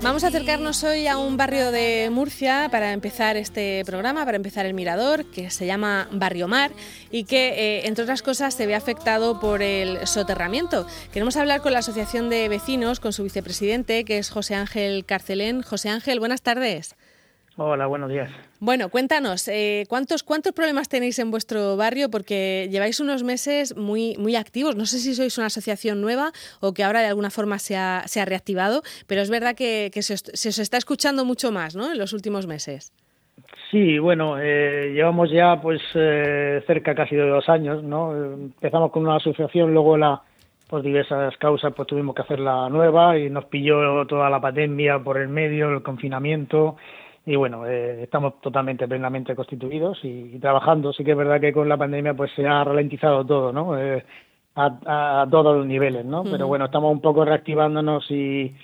Vamos a acercarnos hoy a un barrio de Murcia para empezar este programa, para empezar el Mirador, que se llama Barrio Mar y que, eh, entre otras cosas, se ve afectado por el soterramiento. Queremos hablar con la Asociación de Vecinos, con su vicepresidente, que es José Ángel Carcelén. José Ángel, buenas tardes. Hola, buenos días. Bueno, cuéntanos, eh, ¿cuántos, ¿cuántos problemas tenéis en vuestro barrio? Porque lleváis unos meses muy, muy activos. No sé si sois una asociación nueva o que ahora de alguna forma se ha, se ha reactivado, pero es verdad que, se, os, está escuchando mucho más ¿no? en los últimos meses. Sí, bueno, eh, llevamos ya pues eh, cerca casi de dos años, ¿no? Empezamos con una asociación, luego la por diversas causas pues tuvimos que hacer la nueva y nos pilló toda la pandemia por el medio, el confinamiento y bueno, eh, estamos totalmente, plenamente constituidos y, trabajando. Sí que es verdad que con la pandemia pues se ha ralentizado todo, ¿no? Eh, a, todos los niveles, ¿no? Pero bueno, estamos un poco reactivándonos y,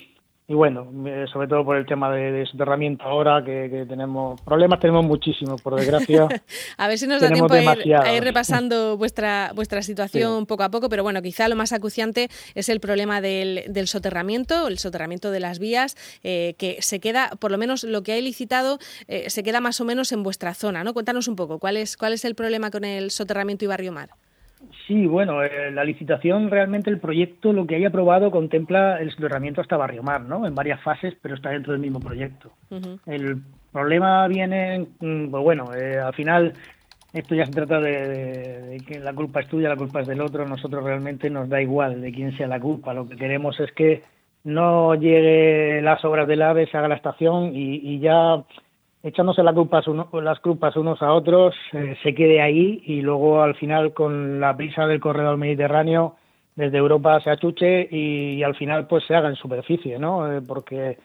y bueno, sobre todo por el tema de, de soterramiento ahora, que, tenemos problemas, tenemos muchísimos, por desgracia. a ver si nos da tiempo a ir, repasando vuestra, vuestra situación poco a poco, pero bueno, quizá lo más acuciante es el problema del, del soterramiento, el soterramiento de las vías, eh, que se queda, por lo menos lo que hay licitado, eh, se queda más o menos en vuestra zona, ¿no? Cuéntanos un poco, ¿cuál es, cuál es el problema con el soterramiento y Barrio Mar? Sí, bueno, eh, la licitación realmente el proyecto lo que hay aprobado contempla el soterramiento hasta Barrio Mar, ¿no? En varias fases, pero está dentro del mismo proyecto. El problema viene, mm, pues bueno, eh, al final esto ya se trata de, que la culpa es tuya, la culpa es del otro. Nosotros realmente nos da igual de quién sea la culpa. Lo que queremos es que no llegue las obras del AVE, se haga la estación y ya echándose las culpas, unos a otros, eh, se quede ahí y luego al final con la prisa del corredor mediterráneo desde Europa se achuche y, al final pues se haga en superficie, ¿no? Eh, porque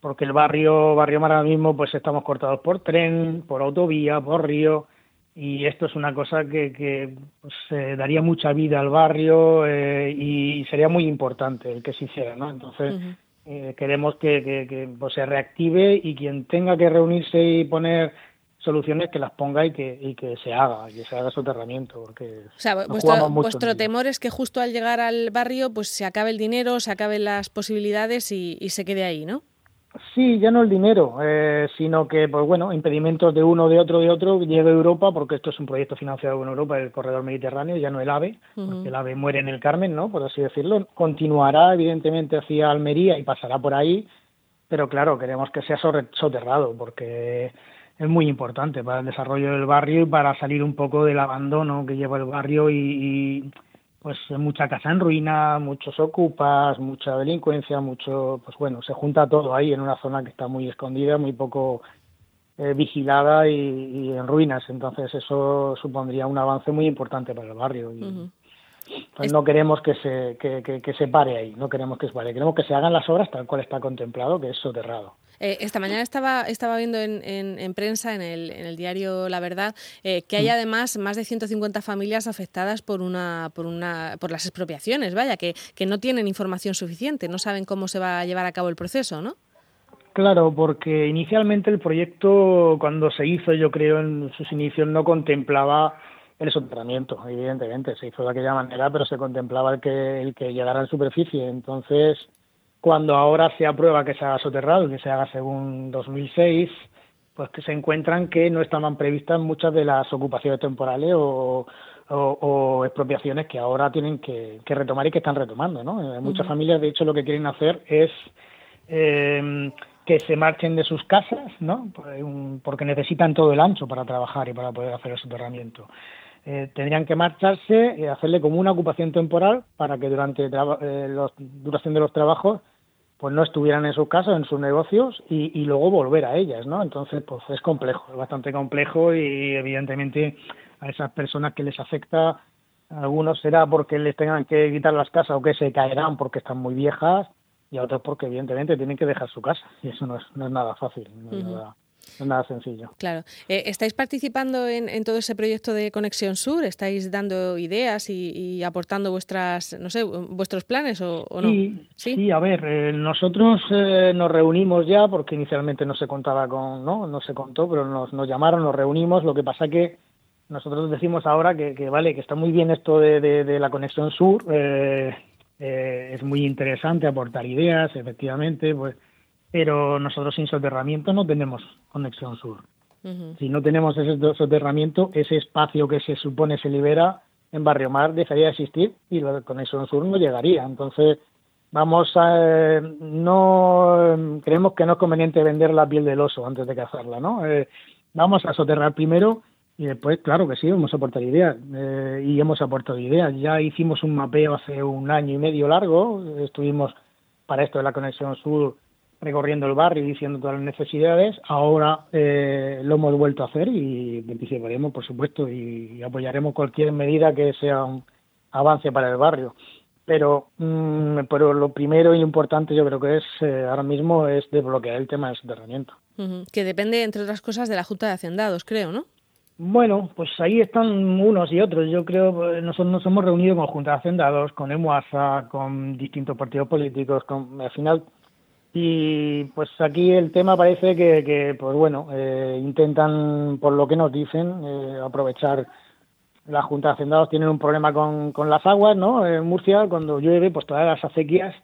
porque el barrio barrio Mar mismo pues estamos cortados por tren, por autovía, por río y esto es una cosa que, que pues, daría mucha vida al barrio eh, y sería muy importante el que se hiciera, ¿no? Entonces eh, queremos que, pues, se reactive y quien tenga que reunirse y poner soluciones que las ponga y que, y que se haga, que se haga soterramiento. Porque o sea, vuestro, vuestro temor es que justo al llegar al barrio pues se acabe el dinero, se acaben las posibilidades y, y se quede ahí, ¿no? Sí, ya no el dinero, eh, sino que, pues bueno, impedimentos de uno, de otro, de otro, llegue a Europa, porque esto es un proyecto financiado en Europa, el corredor mediterráneo, ya no el AVE, porque el AVE muere en el Carmen, ¿no? Por así decirlo. Continuará, evidentemente, hacia Almería y pasará por ahí, pero claro, queremos que sea soterrado, porque es muy importante para el desarrollo del barrio y para salir un poco del abandono que lleva el barrio y pues mucha casa en ruina, muchos ocupas, mucha delincuencia, mucho, pues bueno, se junta todo ahí en una zona que está muy escondida, muy poco eh, vigilada y, en ruinas. Entonces eso supondría un avance muy importante para el barrio. Y, pues no queremos que se, que, que, se pare ahí, no queremos que se pare, queremos que se hagan las obras tal cual está contemplado, que es soterrado. Eh, esta mañana estaba, estaba viendo en, en, prensa, en el, en el, diario La Verdad, eh, que hay mm. además más de 150 familias afectadas por, una, por, una, por las expropiaciones, vaya, que, que no tienen información suficiente, no saben cómo se va a llevar a cabo el proceso, ¿no? Claro, porque inicialmente el proyecto, cuando se hizo, yo creo, en sus inicios, no contemplaba el soterramiento, evidentemente, se hizo de aquella manera, pero se contemplaba el que, el que llegara a superficie. Entonces, cuando ahora se aprueba que se haga soterrado, que se haga según 2006, pues que se encuentran que no estaban previstas muchas de las ocupaciones temporales o, expropiaciones que ahora tienen que, retomar y que están retomando. ¿no? Muchas familias, de hecho, lo que quieren hacer es eh, que se marchen de sus casas, ¿no? porque necesitan todo el ancho para trabajar y para poder hacer el soterramiento. Eh, tendrían que marcharse y hacerle como una ocupación temporal para que durante la eh, duración de los trabajos pues no estuvieran en sus casas, en sus negocios y, luego volver a ellas, ¿no? Entonces, pues es complejo, es bastante complejo y evidentemente a esas personas que les afecta, a algunos será porque les tengan que quitar las casas o que se caerán porque están muy viejas y a otros porque evidentemente tienen que dejar su casa y eso no es, no es nada fácil, no es nada es nada sencillo. Claro. Eh, ¿Estáis participando en, todo ese proyecto de Conexión Sur? ¿Estáis dando ideas y, aportando vuestras, no sé, vuestros planes o, no? Sí, a ver, eh, nosotros eh, nos reunimos ya porque inicialmente no se contaba con, no, no se contó, pero nos, nos llamaron, nos reunimos. Lo que pasa que nosotros decimos ahora que, que vale, que está muy bien esto de, de, la Conexión Sur. es muy interesante aportar ideas, efectivamente, pues pero nosotros sin soterramiento no tenemos conexión sur. Si no tenemos ese soterramiento, ese espacio que se supone se libera en Barrio Mar dejaría de existir y la conexión sur no llegaría. Entonces, vamos a no creemos que no es conveniente vender la piel del oso antes de cazarla, ¿no? Eh, vamos a soterrar primero y después, claro que sí, vamos a aportar ideas eh, y hemos aportado ideas. Ya hicimos un mapeo hace un año y medio largo, estuvimos para esto de la conexión sur recorriendo el barrio y diciendo todas las necesidades. Ahora eh, lo hemos vuelto a hacer y participaremos, por supuesto, y, apoyaremos cualquier medida que sea un avance para el barrio. Pero, mm, pero lo primero y importante yo creo que es eh, ahora mismo es desbloquear el tema del soterramiento. Que depende, entre otras cosas, de la Junta de Hacendados, creo, ¿no? Bueno, pues ahí están unos y otros. Yo creo eh, nosotros nos hemos reunido con Junta de Hacendados, con EMUASA, con distintos partidos políticos. Con, al final y pues aquí el tema parece que, pues bueno, eh, intentan, por lo que nos dicen, eh, aprovechar la Junta de Hacendados tienen un problema con, con las aguas, ¿no? En Murcia, cuando llueve, pues todas las acequias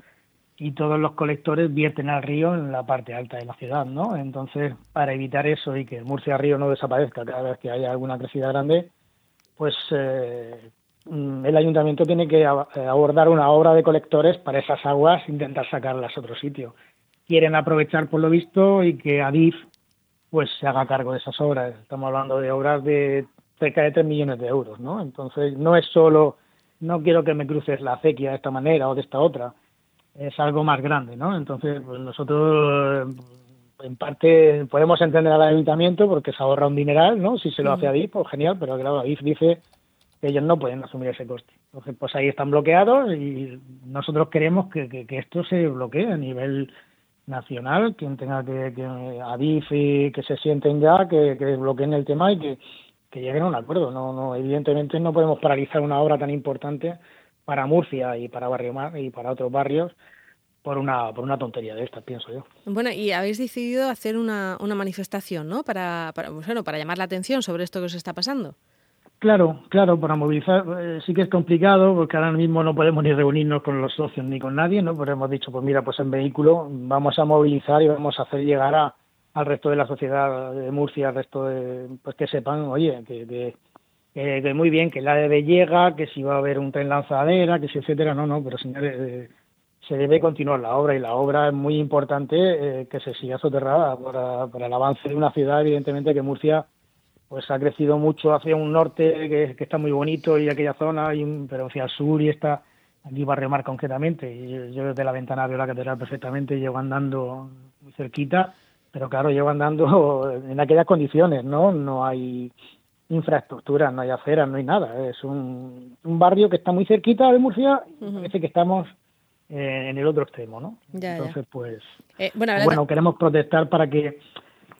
y todos los colectores vierten al río en la parte alta de la ciudad, ¿no? Entonces, para evitar eso y que Murcia Río no desaparezca cada vez que haya alguna crecida grande, pues eh, el ayuntamiento tiene que abordar una obra de colectores para esas aguas, intentar sacarlas a otro sitio quieren aprovechar por lo visto y que Adif pues se haga cargo de esas obras. Estamos hablando de obras de cerca de 3 millones de euros, ¿no? Entonces no es solo, no quiero que me cruces la acequia de esta manera o de esta otra, es algo más grande, ¿no? Entonces pues nosotros en parte podemos entender al ayuntamiento porque se ahorra un dineral, ¿no? Si se lo hace Adif, pues genial, pero claro, Adif dice que ellos no pueden asumir ese coste. Entonces, pues ahí están bloqueados y nosotros queremos que, que esto se bloquee a nivel nacional, quien tenga que, que Adif y que se sienten ya, que, que desbloqueen el tema y que, que lleguen a un acuerdo. No, no, evidentemente no podemos paralizar una obra tan importante para Murcia y para Barrio Mar y para otros barrios por una por una tontería de estas, pienso yo. Bueno, y habéis decidido hacer una, una manifestación, ¿no? Para, para, bueno, para llamar la atención sobre esto que os está pasando. Claro, claro, para movilizar eh, sí que es complicado porque ahora mismo no podemos ni reunirnos con los socios ni con nadie, ¿no? Pero hemos dicho, pues mira, pues en vehículo vamos a movilizar y vamos a hacer llegar a, al resto de la sociedad de Murcia, al resto de, pues que sepan, oye, que, que, muy bien, que la debe llega, que si va a haber un tren lanzadera, que si etcétera, no, no, pero señores, eh, se debe continuar la obra y la obra es muy importante eh, que se siga soterrada para, para el avance de una ciudad, evidentemente que Murcia pues ha crecido mucho hacia un norte que, está muy bonito y aquella zona, y, pero hacia el sur y está aquí Barrio Mar concretamente. Y yo, desde la ventana veo la catedral perfectamente, llego andando muy cerquita, pero claro, llego andando en aquellas condiciones, ¿no? No hay infraestructura, no hay aceras, no hay nada. Es un, barrio que está muy cerquita de Murcia y parece que estamos eh, en el otro extremo, ¿no? Entonces, pues, eh, bueno, queremos protestar para que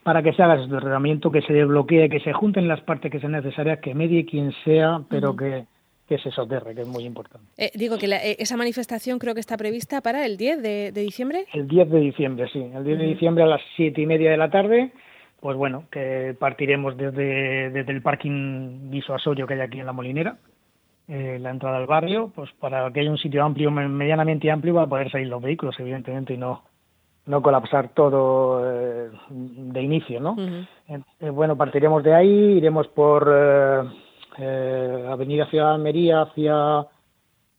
para que se haga ese tratamiento, que se desbloquee, que se junten las partes que sean necesarias, que medie quien sea, pero que, que se soterre, que es muy importante. Eh, digo que eh, esa manifestación creo que está prevista para el 10 de, diciembre. El 10 de diciembre, sí. El 10 de diciembre a las 7 y media de la tarde, pues bueno, que partiremos desde, desde el parking disuasorio que hay aquí en La Molinera, eh, la entrada al barrio, pues para que haya un sitio amplio, medianamente amplio, para poder salir los vehículos, evidentemente, y no no colapsar todo eh, de inicio, ¿no? Eh, bueno, partiremos de ahí, iremos por eh, Avenida Ciudad Almería hacia,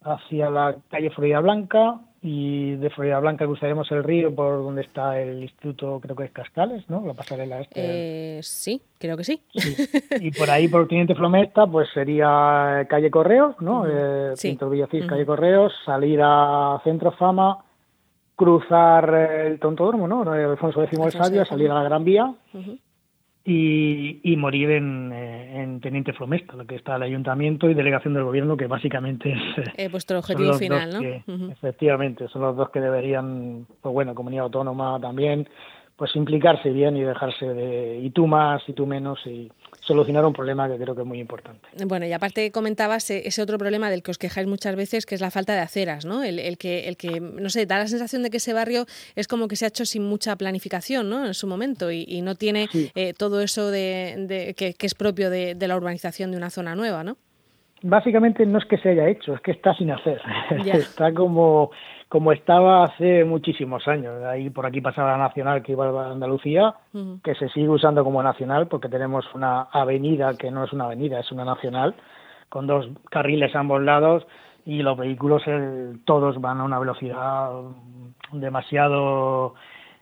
hacia la calle Florida Blanca y de Florida Blanca cruzaremos el río por donde está el instituto, creo que es Cascales, ¿no? La pasarela este. sí, creo que sí. Y por ahí, por Teniente Flomesta, pues sería calle Correos, ¿no? Centro Villacís, calle Correos, salir a Centro Fama cruzar el Tontodromo, ¿no? Alfonso X el Sabio, salir a la Gran Vía y, morir en, eh, en, Teniente Flomesta, lo que está el Ayuntamiento y Delegación del Gobierno, que básicamente es eh, vuestro objetivo final, ¿no? Efectivamente, son los dos que deberían, pues bueno, comunidad autónoma también, pues implicarse bien y dejarse de y tú más y tú menos y solucionar un problema que creo que es muy importante. Bueno, y aparte comentabas e-, ese otro problema del que os quejáis muchas veces, que es la falta de aceras, ¿no? El, que, el que, no sé, da la sensación de que ese barrio es como que se ha hecho sin mucha planificación, ¿no? En su momento y, no tiene eh, todo eso de, que, es propio de, la urbanización de una zona nueva, ¿no? Básicamente no es que se haya hecho, es que está sin hacer. está como como estaba hace muchísimos años. Ahí por aquí pasaba la Nacional que iba a Andalucía, que se sigue usando como Nacional porque tenemos una avenida que no es una avenida, es una Nacional, con dos carriles a ambos lados y los vehículos todos van a una velocidad demasiado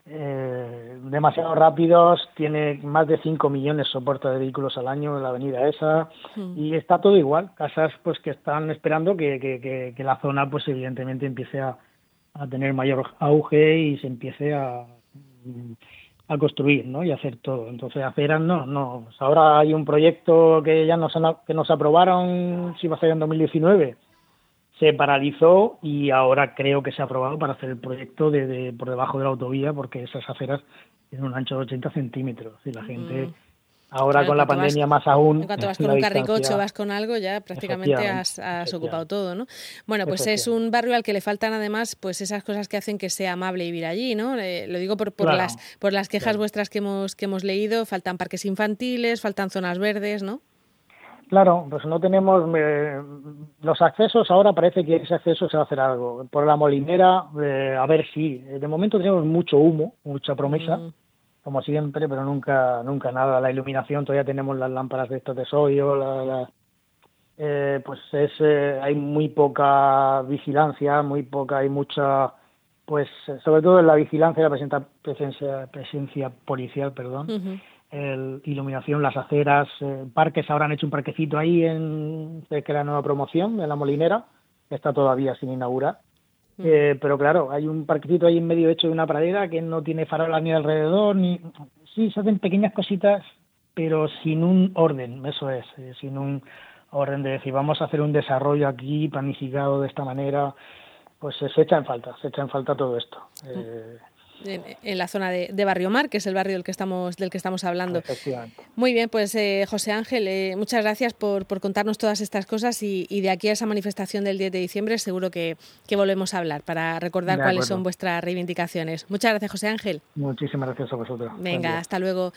eh, demasiado rápidos, tiene más de 5 millones de soportes de vehículos al año en la avenida esa y está todo igual, casas pues que están esperando que, que, que, la zona pues evidentemente empiece a, a, tener mayor auge y se empiece a, a construir ¿no? y hacer todo. Entonces aceras no, no. Ahora hay un proyecto que ya nos, que nos aprobaron, si va a ser en 2019, se paralizó y ahora creo que se ha aprobado para hacer el proyecto de, por debajo de la autovía porque esas aceras tienen un ancho de 80 centímetros y la gente ahora con la pandemia más aún en cuanto vas con un carricocho vas con algo ya prácticamente has, ocupado todo no bueno pues es un barrio al que le faltan además pues esas cosas que hacen que sea amable vivir allí no eh, lo digo por, por las por las quejas vuestras que hemos que hemos leído faltan parques infantiles faltan zonas verdes no Claro, pues no tenemos eh, los accesos. Ahora parece que ese acceso se va a hacer algo. Por la molinera, eh, a ver si. de momento tenemos mucho humo, mucha promesa, mm. Como siempre, pero nunca, nunca nada. La iluminación todavía tenemos las lámparas de estos de sodio. La, eh, pues es, hay muy poca vigilancia, muy poca, hay mucha, pues sobre todo en la vigilancia, la presencia, presencia, presencia policial, perdón el, iluminación, las aceras, eh, parques, ahora han hecho un parquecito ahí en que la nueva promoción, en la Molinera, que está todavía sin inaugurar. Eh, pero claro, hay un parquecito ahí en medio hecho de una pradera que no tiene farolas ni alrededor, ni... Sí, se hacen pequeñas cositas, pero sin un orden, eso es, eh, sin un orden de decir, vamos a hacer un desarrollo aquí planificado de esta manera, pues se echa en falta, se echa en falta todo esto. Mm en, la zona de, Barrio Mar, que es el barrio del que estamos, del que estamos hablando. Muy bien, pues eh, José Ángel, eh, muchas gracias por, por, contarnos todas estas cosas y, de aquí a esa manifestación del 10 de diciembre seguro que, que volvemos a hablar para recordar cuáles son vuestras reivindicaciones. Muchas gracias, José Ángel. Muchísimas gracias a vosotros. Venga, hasta luego.